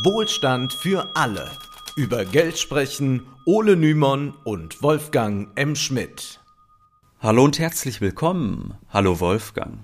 Wohlstand für alle. Über Geld sprechen Ole Nymon und Wolfgang M. Schmidt. Hallo und herzlich willkommen. Hallo Wolfgang.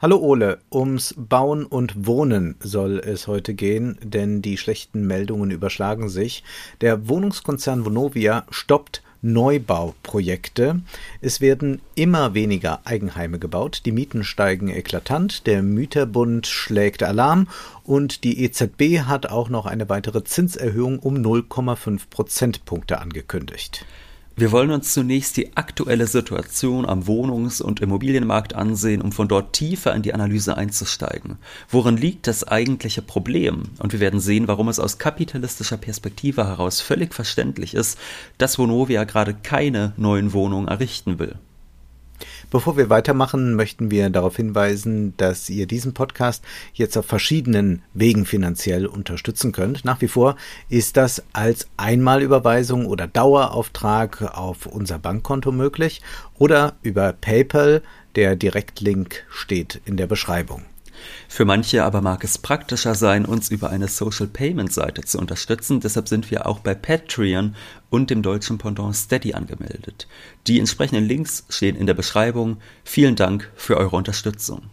Hallo Ole, ums Bauen und Wohnen soll es heute gehen, denn die schlechten Meldungen überschlagen sich. Der Wohnungskonzern Vonovia stoppt Neubauprojekte. Es werden immer weniger Eigenheime gebaut, die Mieten steigen eklatant, der Mieterbund schlägt Alarm und die EZB hat auch noch eine weitere Zinserhöhung um 0,5 Prozentpunkte angekündigt. Wir wollen uns zunächst die aktuelle Situation am Wohnungs- und Immobilienmarkt ansehen, um von dort tiefer in die Analyse einzusteigen. Worin liegt das eigentliche Problem? Und wir werden sehen, warum es aus kapitalistischer Perspektive heraus völlig verständlich ist, dass Vonovia gerade keine neuen Wohnungen errichten will. Bevor wir weitermachen, möchten wir darauf hinweisen, dass ihr diesen Podcast jetzt auf verschiedenen Wegen finanziell unterstützen könnt. Nach wie vor ist das als Einmalüberweisung oder Dauerauftrag auf unser Bankkonto möglich oder über PayPal. Der Direktlink steht in der Beschreibung. Für manche aber mag es praktischer sein, uns über eine Social Payment Seite zu unterstützen. Deshalb sind wir auch bei Patreon und dem deutschen Pendant Steady angemeldet. Die entsprechenden Links stehen in der Beschreibung. Vielen Dank für eure Unterstützung.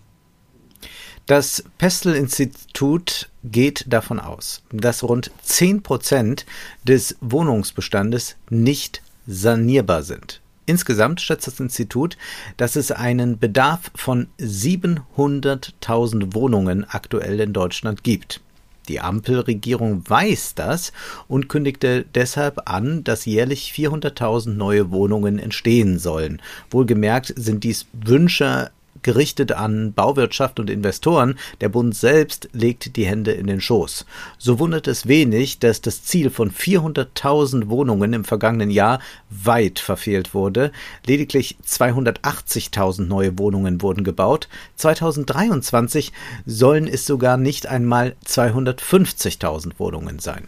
Das Pestel-Institut geht davon aus, dass rund 10 Prozent des Wohnungsbestandes nicht sanierbar sind. Insgesamt schätzt das Institut, dass es einen Bedarf von 700.000 Wohnungen aktuell in Deutschland gibt. Die Ampelregierung weiß das und kündigte deshalb an, dass jährlich 400.000 neue Wohnungen entstehen sollen. Wohlgemerkt sind dies Wünsche gerichtet an Bauwirtschaft und Investoren, der Bund selbst legt die Hände in den Schoß. So wundert es wenig, dass das Ziel von 400.000 Wohnungen im vergangenen Jahr weit verfehlt wurde. Lediglich 280.000 neue Wohnungen wurden gebaut. 2023 sollen es sogar nicht einmal 250.000 Wohnungen sein.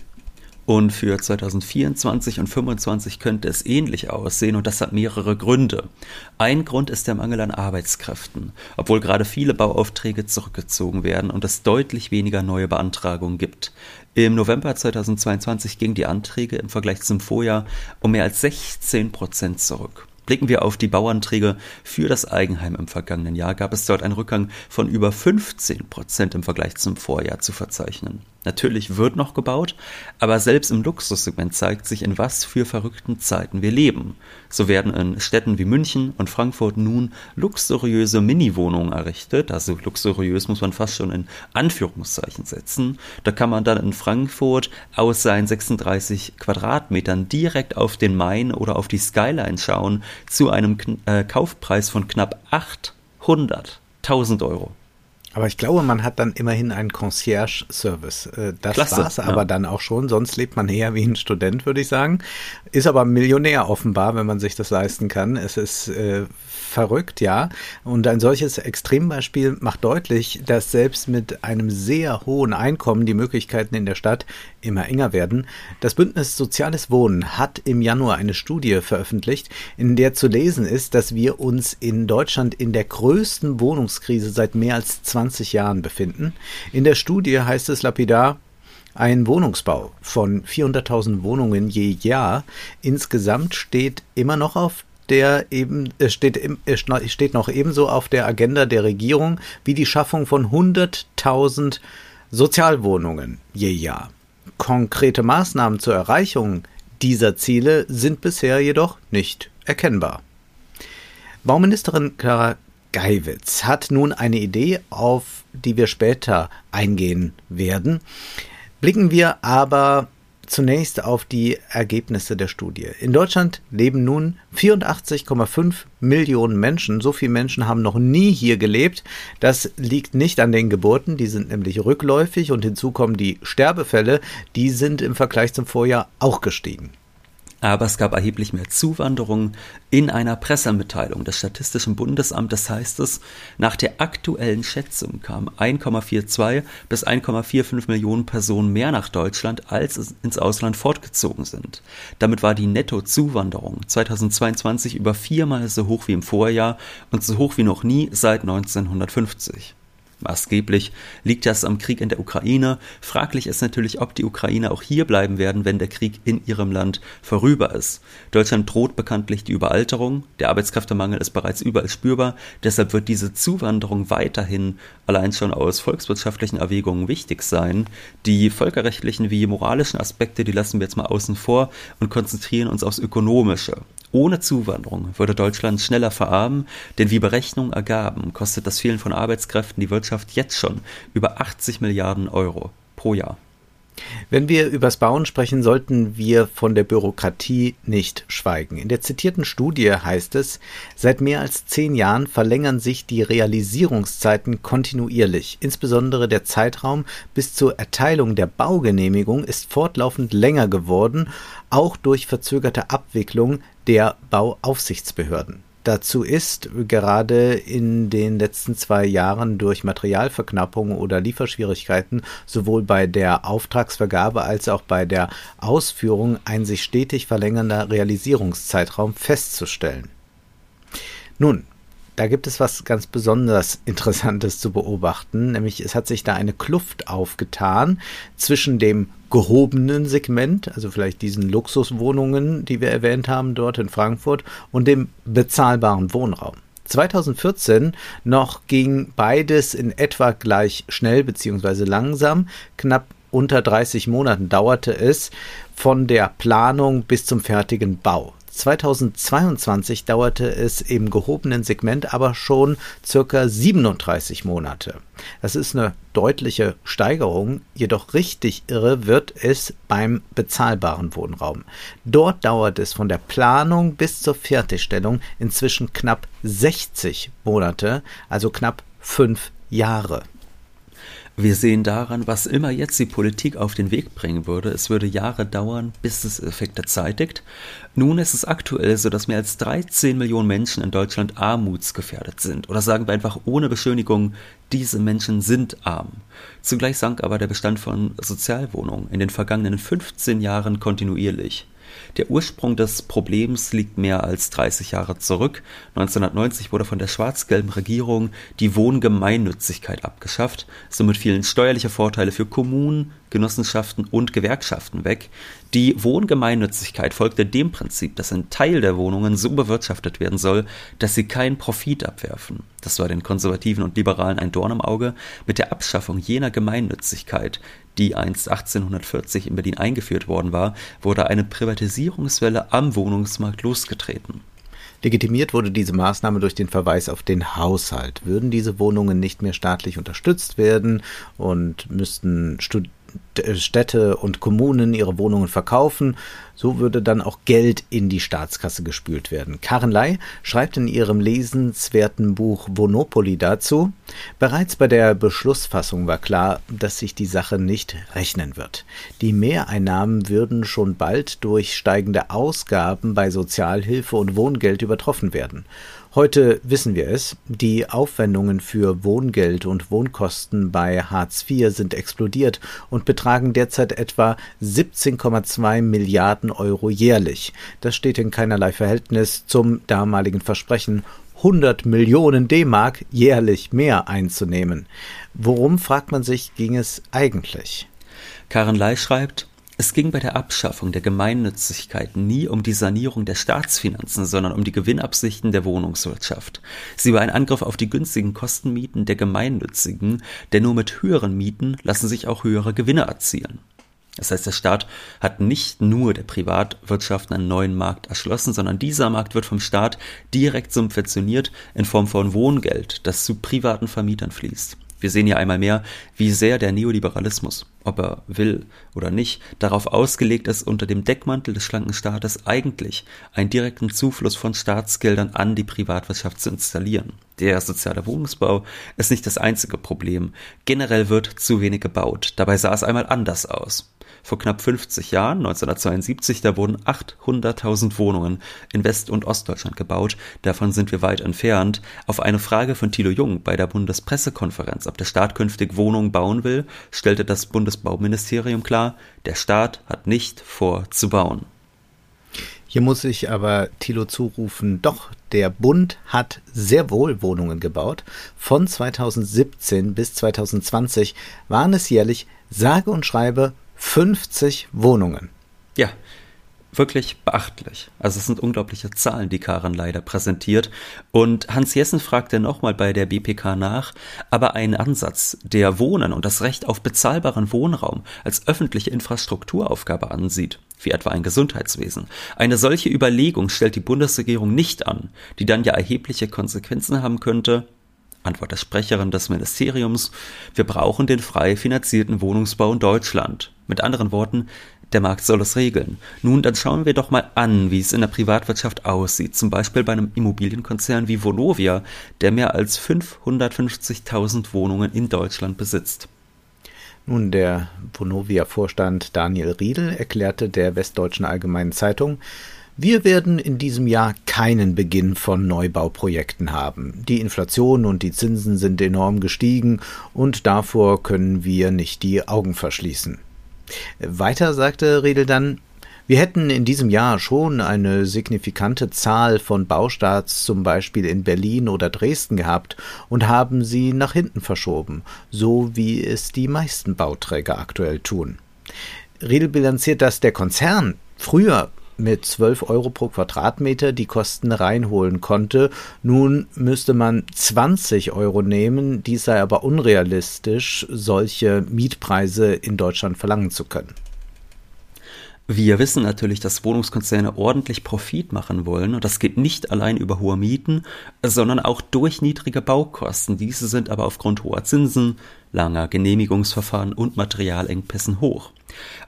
Und für 2024 und 2025 könnte es ähnlich aussehen und das hat mehrere Gründe. Ein Grund ist der Mangel an Arbeitskräften, obwohl gerade viele Bauaufträge zurückgezogen werden und es deutlich weniger neue Beantragungen gibt. Im November 2022 gingen die Anträge im Vergleich zum Vorjahr um mehr als 16 Prozent zurück. Blicken wir auf die Bauanträge für das Eigenheim im vergangenen Jahr, gab es dort einen Rückgang von über 15 Prozent im Vergleich zum Vorjahr zu verzeichnen. Natürlich wird noch gebaut, aber selbst im Luxussegment zeigt sich, in was für verrückten Zeiten wir leben. So werden in Städten wie München und Frankfurt nun luxuriöse Mini-Wohnungen errichtet. Also luxuriös muss man fast schon in Anführungszeichen setzen. Da kann man dann in Frankfurt aus seinen 36 Quadratmetern direkt auf den Main oder auf die Skyline schauen zu einem äh, Kaufpreis von knapp 800.000 Euro. Aber ich glaube, man hat dann immerhin einen Concierge-Service. Äh, das Klasse, war's ja. aber dann auch schon. Sonst lebt man eher wie ein Student, würde ich sagen. Ist aber Millionär offenbar, wenn man sich das leisten kann. Es ist äh, verrückt, ja. Und ein solches Extrembeispiel macht deutlich, dass selbst mit einem sehr hohen Einkommen die Möglichkeiten in der Stadt immer enger werden. Das Bündnis Soziales Wohnen hat im Januar eine Studie veröffentlicht, in der zu lesen ist, dass wir uns in Deutschland in der größten Wohnungskrise seit mehr als 20 Jahren befinden. In der Studie heißt es lapidar, ein Wohnungsbau von 400.000 Wohnungen je Jahr insgesamt steht immer noch auf der eben steht, steht noch ebenso auf der Agenda der Regierung wie die Schaffung von 100.000 Sozialwohnungen je Jahr. Konkrete Maßnahmen zur Erreichung dieser Ziele sind bisher jedoch nicht erkennbar. Bauministerin Clara Geiwitz hat nun eine Idee, auf die wir später eingehen werden. Blicken wir aber zunächst auf die Ergebnisse der Studie. In Deutschland leben nun 84,5 Millionen Menschen. So viele Menschen haben noch nie hier gelebt. Das liegt nicht an den Geburten, die sind nämlich rückläufig und hinzu kommen die Sterbefälle, die sind im Vergleich zum Vorjahr auch gestiegen. Aber es gab erheblich mehr Zuwanderung. In einer Pressemitteilung des Statistischen Bundesamtes heißt es, nach der aktuellen Schätzung kamen 1,42 bis 1,45 Millionen Personen mehr nach Deutschland, als ins Ausland fortgezogen sind. Damit war die Nettozuwanderung 2022 über viermal so hoch wie im Vorjahr und so hoch wie noch nie seit 1950. Maßgeblich liegt das am Krieg in der Ukraine. Fraglich ist natürlich, ob die Ukrainer auch hier bleiben werden, wenn der Krieg in ihrem Land vorüber ist. Deutschland droht bekanntlich die Überalterung. Der Arbeitskräftemangel ist bereits überall spürbar. Deshalb wird diese Zuwanderung weiterhin allein schon aus volkswirtschaftlichen Erwägungen wichtig sein. Die völkerrechtlichen wie moralischen Aspekte, die lassen wir jetzt mal außen vor und konzentrieren uns aufs Ökonomische. Ohne Zuwanderung würde Deutschland schneller verarmen, denn wie Berechnungen ergaben, kostet das Fehlen von Arbeitskräften die Wirtschaft jetzt schon über 80 Milliarden Euro pro Jahr. Wenn wir übers Bauen sprechen, sollten wir von der Bürokratie nicht schweigen. In der zitierten Studie heißt es, seit mehr als zehn Jahren verlängern sich die Realisierungszeiten kontinuierlich. Insbesondere der Zeitraum bis zur Erteilung der Baugenehmigung ist fortlaufend länger geworden, auch durch verzögerte Abwicklung der Bauaufsichtsbehörden. Dazu ist gerade in den letzten zwei Jahren durch Materialverknappung oder Lieferschwierigkeiten sowohl bei der Auftragsvergabe als auch bei der Ausführung ein sich stetig verlängernder Realisierungszeitraum festzustellen. Nun, da gibt es was ganz besonders Interessantes zu beobachten, nämlich es hat sich da eine Kluft aufgetan zwischen dem gehobenen Segment, also vielleicht diesen Luxuswohnungen, die wir erwähnt haben dort in Frankfurt, und dem bezahlbaren Wohnraum. 2014 noch ging beides in etwa gleich schnell bzw. langsam. Knapp unter 30 Monaten dauerte es von der Planung bis zum fertigen Bau. 2022 dauerte es im gehobenen Segment aber schon circa 37 Monate. Das ist eine deutliche Steigerung, jedoch richtig irre wird es beim bezahlbaren Wohnraum. Dort dauert es von der Planung bis zur Fertigstellung inzwischen knapp 60 Monate, also knapp fünf Jahre. Wir sehen daran, was immer jetzt die Politik auf den Weg bringen würde. Es würde Jahre dauern, bis es Effekte zeitigt. Nun ist es aktuell so, dass mehr als 13 Millionen Menschen in Deutschland armutsgefährdet sind. Oder sagen wir einfach ohne Beschönigung, diese Menschen sind arm. Zugleich sank aber der Bestand von Sozialwohnungen in den vergangenen 15 Jahren kontinuierlich. Der Ursprung des Problems liegt mehr als 30 Jahre zurück. 1990 wurde von der schwarz-gelben Regierung die Wohngemeinnützigkeit abgeschafft. Somit fielen steuerliche Vorteile für Kommunen, Genossenschaften und Gewerkschaften weg. Die Wohngemeinnützigkeit folgte dem Prinzip, dass ein Teil der Wohnungen so bewirtschaftet werden soll, dass sie keinen Profit abwerfen. Das war den Konservativen und Liberalen ein Dorn im Auge. Mit der Abschaffung jener Gemeinnützigkeit, die einst 1840 in Berlin eingeführt worden war, wurde eine Privatisierungswelle am Wohnungsmarkt losgetreten. Legitimiert wurde diese Maßnahme durch den Verweis auf den Haushalt. Würden diese Wohnungen nicht mehr staatlich unterstützt werden und müssten Stud Städte und Kommunen ihre Wohnungen verkaufen, so würde dann auch Geld in die Staatskasse gespült werden. Karen Ley schreibt in ihrem lesenswerten Buch Wonopoly dazu, bereits bei der Beschlussfassung war klar, dass sich die Sache nicht rechnen wird. Die Mehreinnahmen würden schon bald durch steigende Ausgaben bei Sozialhilfe und Wohngeld übertroffen werden. Heute wissen wir es, die Aufwendungen für Wohngeld und Wohnkosten bei Hartz IV sind explodiert und betragen derzeit etwa 17,2 Milliarden Euro jährlich. Das steht in keinerlei Verhältnis zum damaligen Versprechen, 100 Millionen D-Mark jährlich mehr einzunehmen. Worum, fragt man sich, ging es eigentlich? Karen Ley schreibt, es ging bei der Abschaffung der Gemeinnützigkeit nie um die Sanierung der Staatsfinanzen, sondern um die Gewinnabsichten der Wohnungswirtschaft. Sie war ein Angriff auf die günstigen Kostenmieten der Gemeinnützigen, denn nur mit höheren Mieten lassen sich auch höhere Gewinne erzielen. Das heißt, der Staat hat nicht nur der Privatwirtschaft einen neuen Markt erschlossen, sondern dieser Markt wird vom Staat direkt subventioniert in Form von Wohngeld, das zu privaten Vermietern fließt. Wir sehen hier einmal mehr, wie sehr der Neoliberalismus, ob er will oder nicht, darauf ausgelegt ist, unter dem Deckmantel des schlanken Staates eigentlich einen direkten Zufluss von Staatsgeldern an die Privatwirtschaft zu installieren. Der soziale Wohnungsbau ist nicht das einzige Problem. Generell wird zu wenig gebaut. Dabei sah es einmal anders aus vor knapp 50 Jahren, 1972, da wurden 800.000 Wohnungen in West- und Ostdeutschland gebaut. Davon sind wir weit entfernt. Auf eine Frage von Thilo Jung bei der Bundespressekonferenz, ob der Staat künftig Wohnungen bauen will, stellte das Bundesbauministerium klar, der Staat hat nicht vor zu bauen. Hier muss ich aber Thilo zurufen, doch, der Bund hat sehr wohl Wohnungen gebaut. Von 2017 bis 2020 waren es jährlich sage und schreibe 50 Wohnungen. Ja, wirklich beachtlich. Also es sind unglaubliche Zahlen, die Karen leider präsentiert. Und Hans Jessen fragte nochmal bei der BPK nach, aber ein Ansatz, der Wohnen und das Recht auf bezahlbaren Wohnraum als öffentliche Infrastrukturaufgabe ansieht, wie etwa ein Gesundheitswesen. Eine solche Überlegung stellt die Bundesregierung nicht an, die dann ja erhebliche Konsequenzen haben könnte, Antwort der Sprecherin des Ministeriums, wir brauchen den frei finanzierten Wohnungsbau in Deutschland. Mit anderen Worten, der Markt soll es regeln. Nun, dann schauen wir doch mal an, wie es in der Privatwirtschaft aussieht. Zum Beispiel bei einem Immobilienkonzern wie Vonovia, der mehr als 550.000 Wohnungen in Deutschland besitzt. Nun, der Vonovia-Vorstand Daniel Riedel erklärte der Westdeutschen Allgemeinen Zeitung, wir werden in diesem Jahr keinen Beginn von Neubauprojekten haben. Die Inflation und die Zinsen sind enorm gestiegen und davor können wir nicht die Augen verschließen. Weiter sagte Riedel dann, wir hätten in diesem Jahr schon eine signifikante Zahl von Baustarts zum Beispiel in Berlin oder Dresden gehabt und haben sie nach hinten verschoben, so wie es die meisten Bauträger aktuell tun. Riedel bilanziert, dass der Konzern früher mit 12 Euro pro Quadratmeter die Kosten reinholen konnte. Nun müsste man 20 Euro nehmen, dies sei aber unrealistisch, solche Mietpreise in Deutschland verlangen zu können. Wir wissen natürlich, dass Wohnungskonzerne ordentlich Profit machen wollen und das geht nicht allein über hohe Mieten, sondern auch durch niedrige Baukosten. Diese sind aber aufgrund hoher Zinsen, langer Genehmigungsverfahren und Materialengpässen hoch.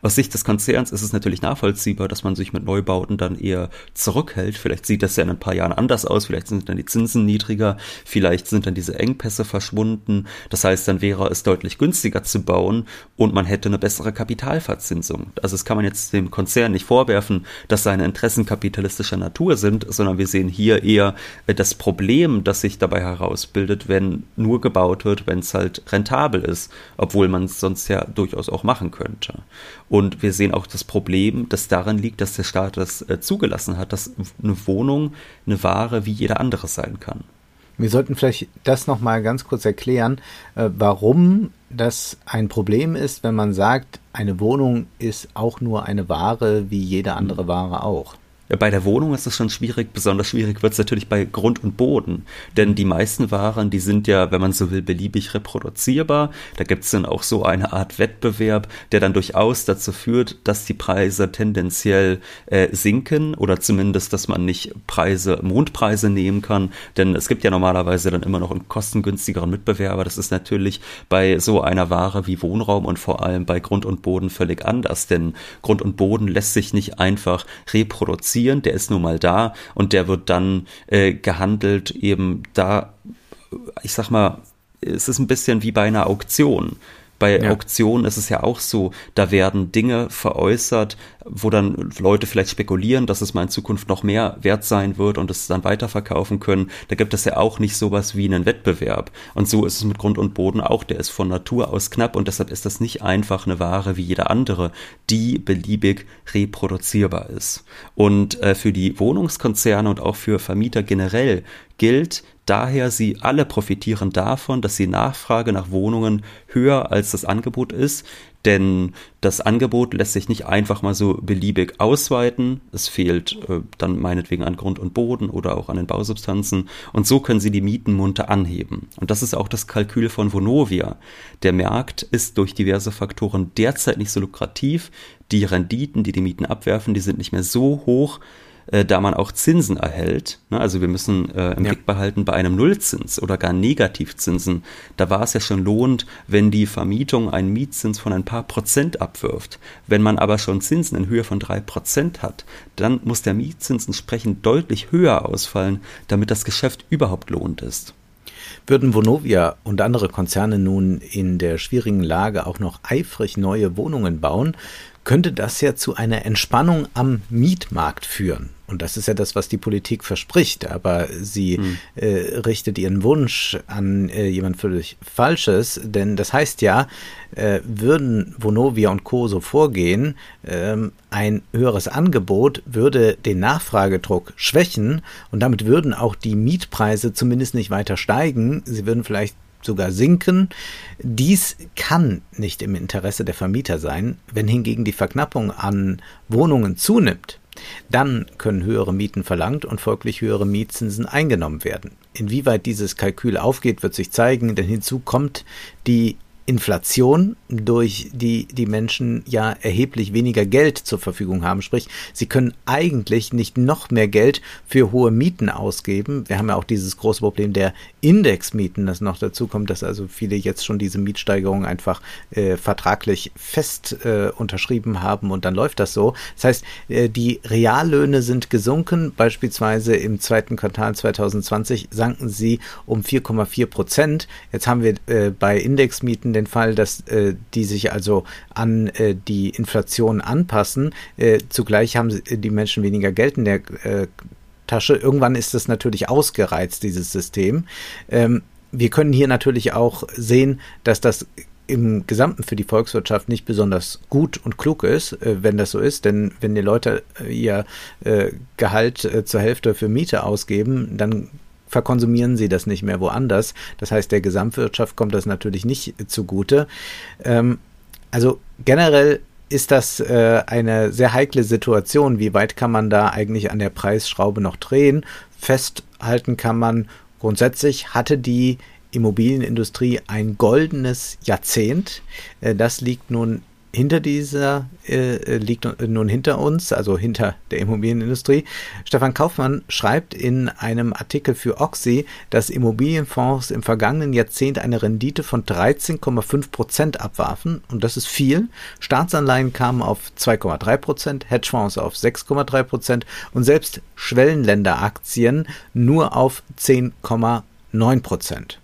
Aus Sicht des Konzerns ist es natürlich nachvollziehbar, dass man sich mit Neubauten dann eher zurückhält. Vielleicht sieht das ja in ein paar Jahren anders aus, vielleicht sind dann die Zinsen niedriger, vielleicht sind dann diese Engpässe verschwunden. Das heißt, dann wäre es deutlich günstiger zu bauen und man hätte eine bessere Kapitalverzinsung. Also das kann man jetzt dem Konzern nicht vorwerfen, dass seine Interessen kapitalistischer Natur sind, sondern wir sehen hier eher das Problem, das sich dabei herausbildet, wenn nur gebaut wird, wenn es halt rentabel ist, obwohl man es sonst ja durchaus auch machen könnte. Und wir sehen auch das Problem, das darin liegt, dass der Staat das äh, zugelassen hat, dass eine Wohnung eine Ware wie jeder andere sein kann. Wir sollten vielleicht das nochmal ganz kurz erklären, äh, warum das ein Problem ist, wenn man sagt, eine Wohnung ist auch nur eine Ware wie jede andere Ware auch. Bei der Wohnung ist es schon schwierig, besonders schwierig wird es natürlich bei Grund und Boden. Denn die meisten Waren, die sind ja, wenn man so will, beliebig reproduzierbar. Da gibt es dann auch so eine Art Wettbewerb, der dann durchaus dazu führt, dass die Preise tendenziell äh, sinken oder zumindest, dass man nicht Preise, Mondpreise nehmen kann. Denn es gibt ja normalerweise dann immer noch einen kostengünstigeren Mitbewerber. Das ist natürlich bei so einer Ware wie Wohnraum und vor allem bei Grund und Boden völlig anders. Denn Grund und Boden lässt sich nicht einfach reproduzieren produzieren, der ist nun mal da und der wird dann äh, gehandelt eben da, ich sag mal, es ist ein bisschen wie bei einer Auktion. Bei ja. Auktionen ist es ja auch so, da werden Dinge veräußert, wo dann Leute vielleicht spekulieren, dass es mal in Zukunft noch mehr wert sein wird und es dann weiterverkaufen können. Da gibt es ja auch nicht sowas wie einen Wettbewerb. Und so ist es mit Grund und Boden auch. Der ist von Natur aus knapp und deshalb ist das nicht einfach eine Ware wie jede andere, die beliebig reproduzierbar ist. Und äh, für die Wohnungskonzerne und auch für Vermieter generell gilt daher, sie alle profitieren davon, dass die Nachfrage nach Wohnungen höher als das Angebot ist, denn das Angebot lässt sich nicht einfach mal so beliebig ausweiten. Es fehlt äh, dann meinetwegen an Grund und Boden oder auch an den Bausubstanzen. Und so können sie die Mieten munter anheben. Und das ist auch das Kalkül von Vonovia. Der Markt ist durch diverse Faktoren derzeit nicht so lukrativ. Die Renditen, die die Mieten abwerfen, die sind nicht mehr so hoch, äh, da man auch Zinsen erhält. Ne? Also wir müssen äh, im ja. Blick behalten, bei einem Nullzins oder gar Negativzinsen, da war es ja schon lohnt, wenn die Vermietung einen Mietzins von ein paar Prozent abwirft. Wenn man aber schon Zinsen in Höhe von drei Prozent hat, dann muss der Mietzins entsprechend deutlich höher ausfallen, damit das Geschäft überhaupt lohnt ist. Würden Vonovia und andere Konzerne nun in der schwierigen Lage auch noch eifrig neue Wohnungen bauen, könnte das ja zu einer Entspannung am Mietmarkt führen. Und das ist ja das, was die Politik verspricht. Aber sie hm. äh, richtet ihren Wunsch an äh, jemand völlig Falsches. Denn das heißt ja, äh, würden Vonovia und Co. so vorgehen, ähm, ein höheres Angebot würde den Nachfragedruck schwächen und damit würden auch die Mietpreise zumindest nicht weiter steigen. Sie würden vielleicht sogar sinken. Dies kann nicht im Interesse der Vermieter sein. Wenn hingegen die Verknappung an Wohnungen zunimmt, dann können höhere Mieten verlangt und folglich höhere Mietzinsen eingenommen werden. Inwieweit dieses Kalkül aufgeht, wird sich zeigen, denn hinzu kommt die Inflation, durch die die Menschen ja erheblich weniger Geld zur Verfügung haben. Sprich, sie können eigentlich nicht noch mehr Geld für hohe Mieten ausgeben. Wir haben ja auch dieses große Problem der Indexmieten, das noch dazu kommt, dass also viele jetzt schon diese Mietsteigerung einfach äh, vertraglich fest äh, unterschrieben haben und dann läuft das so. Das heißt, äh, die Reallöhne sind gesunken. Beispielsweise im zweiten Quartal 2020 sanken sie um 4,4 Prozent. Jetzt haben wir äh, bei Indexmieten den Fall, dass äh, die sich also an äh, die Inflation anpassen. Äh, zugleich haben die Menschen weniger Geld in der äh, Tasche. Irgendwann ist das natürlich ausgereizt, dieses System. Ähm, wir können hier natürlich auch sehen, dass das im Gesamten für die Volkswirtschaft nicht besonders gut und klug ist, äh, wenn das so ist. Denn wenn die Leute äh, ihr äh, Gehalt zur Hälfte für Miete ausgeben, dann verkonsumieren sie das nicht mehr woanders. Das heißt, der Gesamtwirtschaft kommt das natürlich nicht zugute. Ähm, also generell ist das äh, eine sehr heikle Situation. Wie weit kann man da eigentlich an der Preisschraube noch drehen? Festhalten kann man grundsätzlich, hatte die Immobilienindustrie ein goldenes Jahrzehnt. Äh, das liegt nun hinter dieser äh, liegt nun hinter uns, also hinter der Immobilienindustrie. Stefan Kaufmann schreibt in einem Artikel für Oxy, dass Immobilienfonds im vergangenen Jahrzehnt eine Rendite von 13,5 Prozent abwarfen und das ist viel. Staatsanleihen kamen auf 2,3 Prozent, Hedgefonds auf 6,3 Prozent und selbst Schwellenländeraktien nur auf 10,9 Prozent.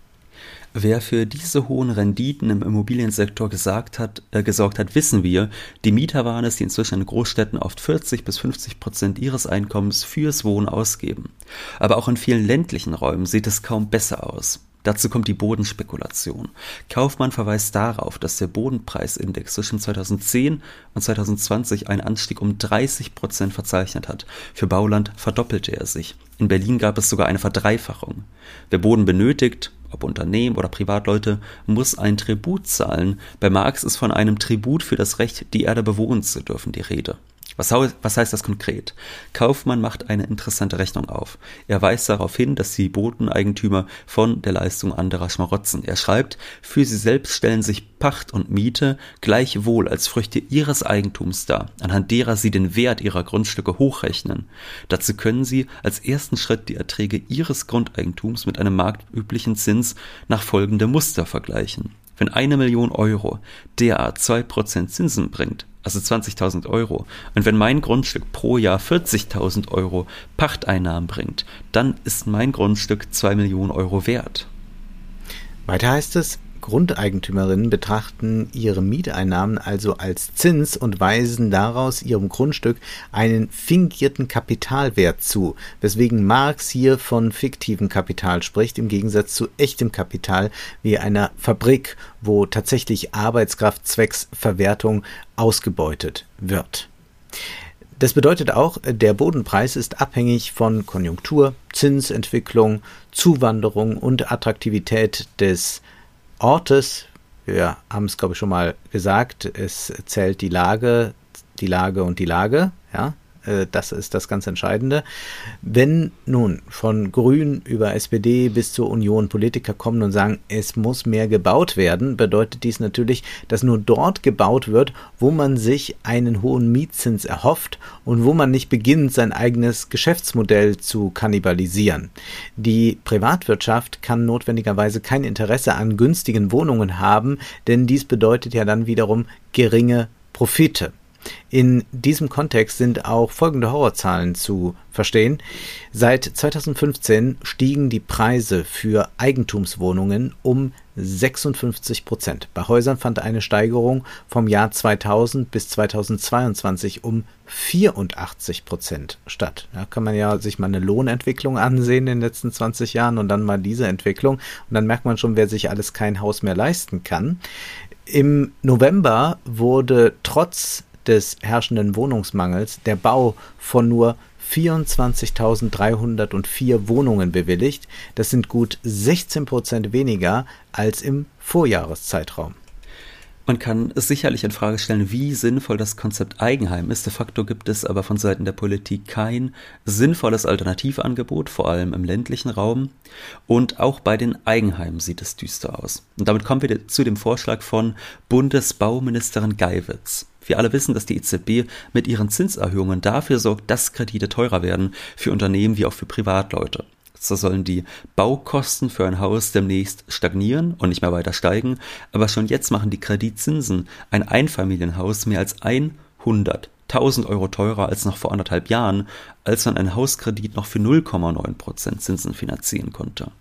Wer für diese hohen Renditen im Immobiliensektor gesagt hat, äh, gesorgt hat, wissen wir. Die Mieter waren es, die inzwischen in Großstädten oft 40 bis 50 Prozent ihres Einkommens fürs Wohnen ausgeben. Aber auch in vielen ländlichen Räumen sieht es kaum besser aus. Dazu kommt die Bodenspekulation. Kaufmann verweist darauf, dass der Bodenpreisindex zwischen 2010 und 2020 einen Anstieg um 30 Prozent verzeichnet hat. Für Bauland verdoppelte er sich. In Berlin gab es sogar eine Verdreifachung. Wer Boden benötigt, ob Unternehmen oder Privatleute, muss ein Tribut zahlen. Bei Marx ist von einem Tribut für das Recht, die Erde bewohnen zu dürfen, die Rede. Was, was heißt das konkret? Kaufmann macht eine interessante Rechnung auf. Er weist darauf hin, dass die Bodeneigentümer von der Leistung anderer schmarotzen. Er schreibt, für sie selbst stellen sich Pacht und Miete gleichwohl als Früchte ihres Eigentums dar, anhand derer sie den Wert ihrer Grundstücke hochrechnen. Dazu können sie als ersten Schritt die Erträge ihres Grundeigentums mit einem marktüblichen Zins nach folgendem Muster vergleichen. Wenn eine Million Euro derart zwei Prozent Zinsen bringt, also 20.000 Euro. Und wenn mein Grundstück pro Jahr 40.000 Euro Pachteinnahmen bringt, dann ist mein Grundstück 2 Millionen Euro wert. Weiter heißt es, Grundeigentümerinnen betrachten ihre Mieteinnahmen also als Zins und weisen daraus ihrem Grundstück einen fingierten Kapitalwert zu, weswegen Marx hier von fiktivem Kapital spricht, im Gegensatz zu echtem Kapital wie einer Fabrik, wo tatsächlich Arbeitskraft zwecks Verwertung ausgebeutet wird. Das bedeutet auch, der Bodenpreis ist abhängig von Konjunktur, Zinsentwicklung, Zuwanderung und Attraktivität des Ortes, wir haben es glaube ich schon mal gesagt, es zählt die Lage, die Lage und die Lage, ja, äh, das ist das ganz Entscheidende. Wenn nun von Grün über SPD bis zur Union Politiker kommen und sagen, es muss mehr gebaut werden, bedeutet dies natürlich, dass nur dort gebaut wird, wo man sich einen hohen Mietzins erhofft und wo man nicht beginnt, sein eigenes Geschäftsmodell zu kannibalisieren. Die Privatwirtschaft kann notwendigerweise kein Interesse an günstigen Wohnungen haben, denn dies bedeutet ja dann wiederum geringe Profite. In diesem Kontext sind auch folgende Horrorzahlen zu verstehen. Seit 2015 stiegen die Preise für Eigentumswohnungen um 56 Prozent. Bei Häusern fand eine Steigerung vom Jahr 2000 bis 2022 um 84 Prozent statt. Da kann man ja sich mal eine Lohnentwicklung ansehen in den letzten 20 Jahren und dann mal diese Entwicklung. Und dann merkt man schon, wer sich alles kein Haus mehr leisten kann. Im November wurde trotz des herrschenden Wohnungsmangels der Bau von nur 24.304 Wohnungen bewilligt. Das sind gut 16 Prozent weniger als im Vorjahreszeitraum. Man kann sicherlich in Frage stellen, wie sinnvoll das Konzept Eigenheim ist. De facto gibt es aber von Seiten der Politik kein sinnvolles Alternativangebot, vor allem im ländlichen Raum. Und auch bei den Eigenheimen sieht es düster aus. Und damit kommen wir zu dem Vorschlag von Bundesbauministerin Geiwitz. Wir alle wissen, dass die EZB mit ihren Zinserhöhungen dafür sorgt, dass Kredite teurer werden für Unternehmen wie auch für Privatleute. So sollen die Baukosten für ein Haus demnächst stagnieren und nicht mehr weiter steigen, aber schon jetzt machen die Kreditzinsen ein Einfamilienhaus mehr als 100 1000 Euro teurer als noch vor anderthalb Jahren, als man einen Hauskredit noch für 0,9 Prozent Zinsen finanzieren konnte.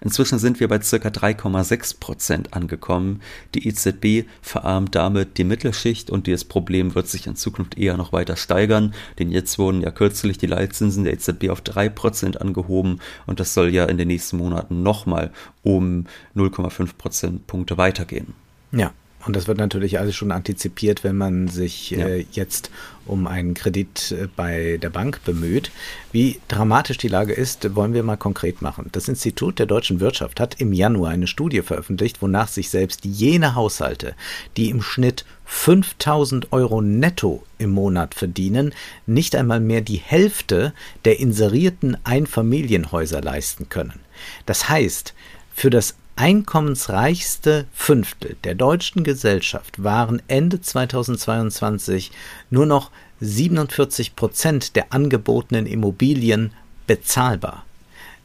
Inzwischen sind wir bei circa 3,6 Prozent angekommen. Die EZB verarmt damit die Mittelschicht und dieses Problem wird sich in Zukunft eher noch weiter steigern, denn jetzt wurden ja kürzlich die Leitzinsen der EZB auf 3 Prozent angehoben und das soll ja in den nächsten Monaten nochmal um 0,5 Prozentpunkte weitergehen. Ja, und das wird natürlich alles schon antizipiert, wenn man sich ja. äh, jetzt um einen Kredit äh, bei der Bank bemüht. Wie dramatisch die Lage ist, wollen wir mal konkret machen. Das Institut der deutschen Wirtschaft hat im Januar eine Studie veröffentlicht, wonach sich selbst jene Haushalte, die im Schnitt 5000 Euro netto im Monat verdienen, nicht einmal mehr die Hälfte der inserierten Einfamilienhäuser leisten können. Das heißt, für das einkommensreichste Fünftel der deutschen Gesellschaft waren Ende 2022 nur noch 47 Prozent der angebotenen Immobilien bezahlbar.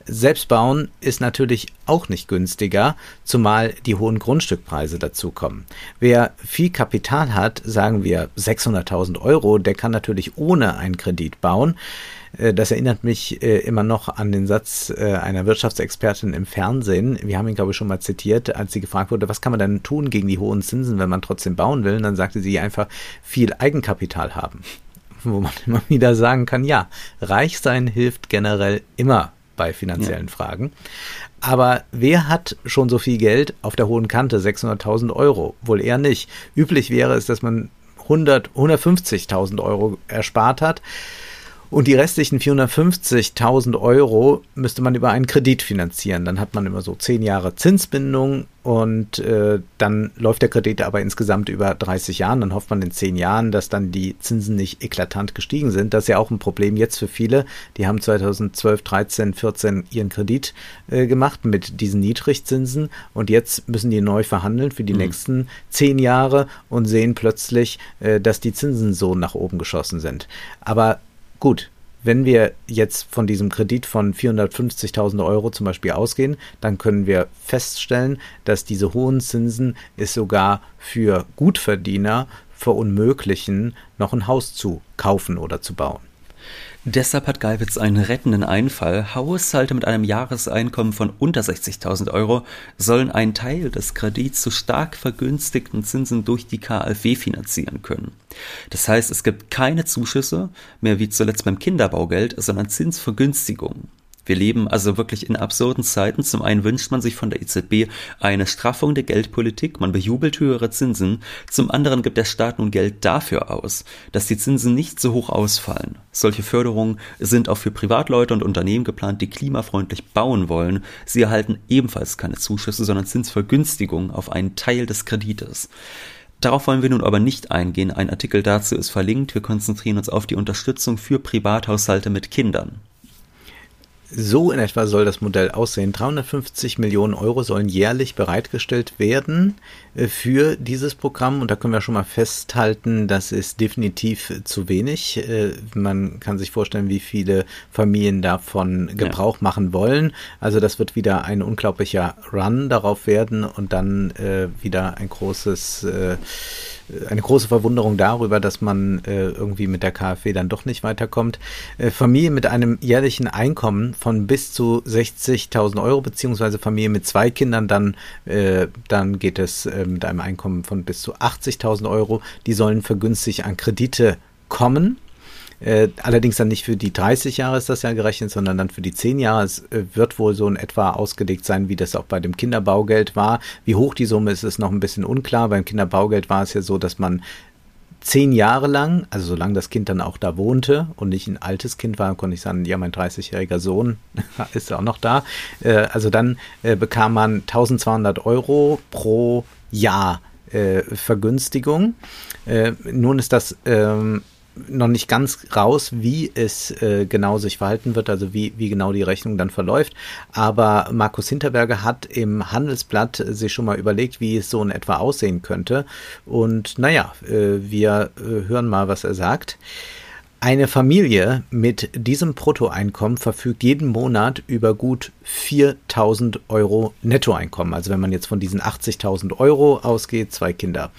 Selbstbauen ist natürlich auch nicht günstiger, zumal die hohen Grundstückpreise dazukommen. Wer viel Kapital hat, sagen wir 600.000 Euro, der kann natürlich ohne einen Kredit bauen. Äh, das erinnert mich äh, immer noch an den Satz äh, einer Wirtschaftsexpertin im Fernsehen. Wir haben ihn, glaube ich, schon mal zitiert, als sie gefragt wurde, was kann man denn tun gegen die hohen Zinsen, wenn man trotzdem bauen will? Und dann sagte sie einfach viel Eigenkapital haben. Wo man immer wieder sagen kann, ja, reich sein hilft generell immer bei finanziellen ja. Fragen. Aber wer hat schon so viel Geld auf der hohen Kante? 600.000 Euro? Wohl eher nicht. Üblich wäre es, dass man 100, 150.000 Euro erspart hat. Und die restlichen 450.000 Euro müsste man über einen Kredit finanzieren. Dann hat man immer so zehn Jahre Zinsbindung und äh, dann läuft der Kredit aber insgesamt über 30 Jahren. Dann hofft man in zehn Jahren, dass dann die Zinsen nicht eklatant gestiegen sind. Das ist ja auch ein Problem jetzt für viele. Die haben 2012, 13, 14 ihren Kredit äh, gemacht mit diesen Niedrigzinsen und jetzt müssen die neu verhandeln für die mhm. nächsten zehn Jahre und sehen plötzlich, äh, dass die Zinsen so nach oben geschossen sind. Aber Gut, wenn wir jetzt von diesem Kredit von 450.000 Euro zum Beispiel ausgehen, dann können wir feststellen, dass diese hohen Zinsen es sogar für Gutverdiener verunmöglichen, noch ein Haus zu kaufen oder zu bauen. Deshalb hat Geiwitz einen rettenden Einfall. Haushalte mit einem Jahreseinkommen von unter 60.000 Euro sollen einen Teil des Kredits zu stark vergünstigten Zinsen durch die KfW finanzieren können. Das heißt, es gibt keine Zuschüsse mehr wie zuletzt beim Kinderbaugeld, sondern Zinsvergünstigungen. Wir leben also wirklich in absurden Zeiten. Zum einen wünscht man sich von der EZB eine Straffung der Geldpolitik, man bejubelt höhere Zinsen. Zum anderen gibt der Staat nun Geld dafür aus, dass die Zinsen nicht so hoch ausfallen. Solche Förderungen sind auch für Privatleute und Unternehmen geplant, die klimafreundlich bauen wollen. Sie erhalten ebenfalls keine Zuschüsse, sondern Zinsvergünstigungen auf einen Teil des Kredites. Darauf wollen wir nun aber nicht eingehen. Ein Artikel dazu ist verlinkt. Wir konzentrieren uns auf die Unterstützung für Privathaushalte mit Kindern. So in etwa soll das Modell aussehen. 350 Millionen Euro sollen jährlich bereitgestellt werden äh, für dieses Programm. Und da können wir schon mal festhalten, das ist definitiv zu wenig. Äh, man kann sich vorstellen, wie viele Familien davon Gebrauch ja. machen wollen. Also das wird wieder ein unglaublicher Run darauf werden und dann äh, wieder ein großes eine große Verwunderung darüber, dass man äh, irgendwie mit der KfW dann doch nicht weiterkommt. Äh, Familie mit einem jährlichen Einkommen von bis zu 60.000 Euro, beziehungsweise Familie mit zwei Kindern, dann, äh, dann geht es äh, mit einem Einkommen von bis zu 80.000 Euro. Die sollen vergünstigt an Kredite kommen. Äh, allerdings dann nicht für die 30 Jahre ist das ja gerechnet, sondern dann für die 10 Jahre. Es äh, wird wohl so in etwa ausgelegt sein, wie das auch bei dem Kinderbaugeld war. Wie hoch die Summe ist, ist noch ein bisschen unklar. Beim Kinderbaugeld war es ja so, dass man zehn Jahre lang, also solange das Kind dann auch da wohnte und nicht ein altes Kind war, konnte ich sagen, ja, mein 30-jähriger Sohn ist auch noch da. Äh, also dann äh, bekam man 1200 Euro pro Jahr Vergünstigung. Nun ist das ähm, noch nicht ganz raus, wie es äh, genau sich verhalten wird, also wie, wie genau die Rechnung dann verläuft. Aber Markus Hinterberger hat im Handelsblatt sich schon mal überlegt, wie es so in etwa aussehen könnte. Und naja, äh, wir äh, hören mal, was er sagt. Eine Familie mit diesem Bruttoeinkommen verfügt jeden Monat über gut 4000 Euro Nettoeinkommen. Also wenn man jetzt von diesen 80.000 Euro ausgeht, zwei Kinder.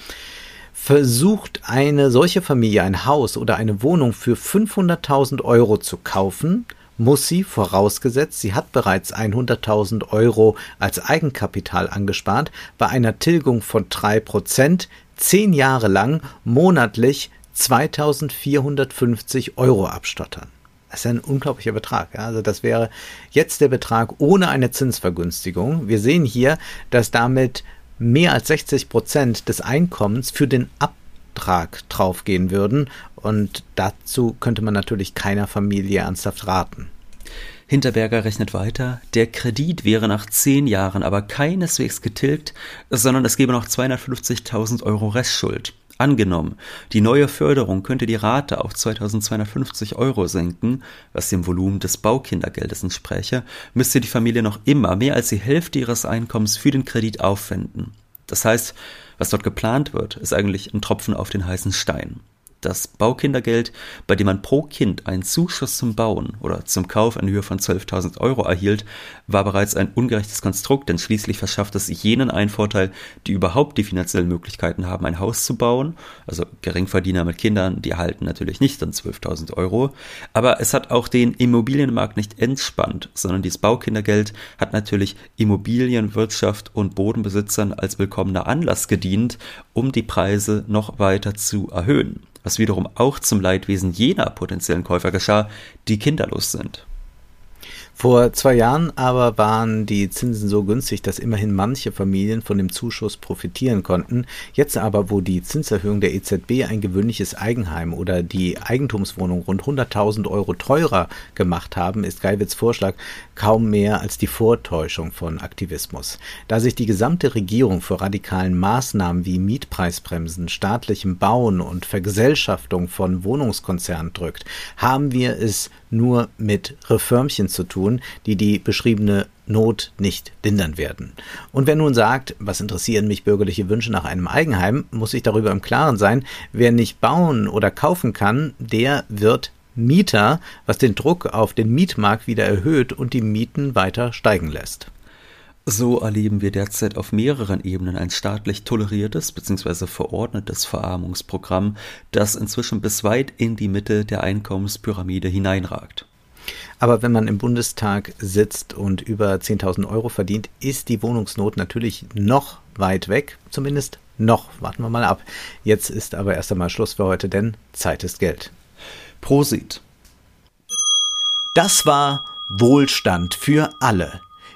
Versucht eine solche Familie ein Haus oder eine Wohnung für 500.000 Euro zu kaufen, muss sie, vorausgesetzt, sie hat bereits 100.000 Euro als Eigenkapital angespart, bei einer Tilgung von 3% zehn Jahre lang monatlich 2450 Euro abstottern. Das ist ein unglaublicher Betrag. Also das wäre jetzt der Betrag ohne eine Zinsvergünstigung. Wir sehen hier, dass damit mehr als 60 Prozent des Einkommens für den Abtrag draufgehen würden. Und dazu könnte man natürlich keiner Familie ernsthaft raten. Hinterberger rechnet weiter, der Kredit wäre nach zehn Jahren aber keineswegs getilgt, sondern es gäbe noch 250.000 Euro Restschuld. Angenommen, die neue Förderung könnte die Rate auf 2250 Euro senken, was dem Volumen des Baukindergeldes entspräche, müsste die Familie noch immer mehr als die Hälfte ihres Einkommens für den Kredit aufwenden. Das heißt, was dort geplant wird, ist eigentlich ein Tropfen auf den heißen Stein. Das Baukindergeld, bei dem man pro Kind einen Zuschuss zum Bauen oder zum Kauf in Höhe von 12.000 Euro erhielt, war bereits ein ungerechtes Konstrukt, denn schließlich verschafft es jenen einen Vorteil, die überhaupt die finanziellen Möglichkeiten haben, ein Haus zu bauen. Also Geringverdiener mit Kindern, die erhalten natürlich nicht dann 12.000 Euro. Aber es hat auch den Immobilienmarkt nicht entspannt, sondern dieses Baukindergeld hat natürlich Immobilienwirtschaft und Bodenbesitzern als willkommener Anlass gedient, um die Preise noch weiter zu erhöhen was wiederum auch zum Leidwesen jener potenziellen Käufer geschah, die kinderlos sind. Vor zwei Jahren aber waren die Zinsen so günstig, dass immerhin manche Familien von dem Zuschuss profitieren konnten. Jetzt aber, wo die Zinserhöhung der EZB ein gewöhnliches Eigenheim oder die Eigentumswohnung rund 100.000 Euro teurer gemacht haben, ist Geiwitz Vorschlag kaum mehr als die Vortäuschung von Aktivismus. Da sich die gesamte Regierung vor radikalen Maßnahmen wie Mietpreisbremsen, staatlichem Bauen und Vergesellschaftung von Wohnungskonzernen drückt, haben wir es nur mit Reformchen zu tun, die die beschriebene Not nicht lindern werden. Und wer nun sagt, was interessieren mich bürgerliche Wünsche nach einem Eigenheim, muss sich darüber im Klaren sein, wer nicht bauen oder kaufen kann, der wird Mieter, was den Druck auf den Mietmarkt wieder erhöht und die Mieten weiter steigen lässt. So erleben wir derzeit auf mehreren Ebenen ein staatlich toleriertes bzw. verordnetes Verarmungsprogramm, das inzwischen bis weit in die Mitte der Einkommenspyramide hineinragt. Aber wenn man im Bundestag sitzt und über 10.000 Euro verdient, ist die Wohnungsnot natürlich noch weit weg. Zumindest noch. Warten wir mal ab. Jetzt ist aber erst einmal Schluss für heute, denn Zeit ist Geld. Prosit. Das war Wohlstand für alle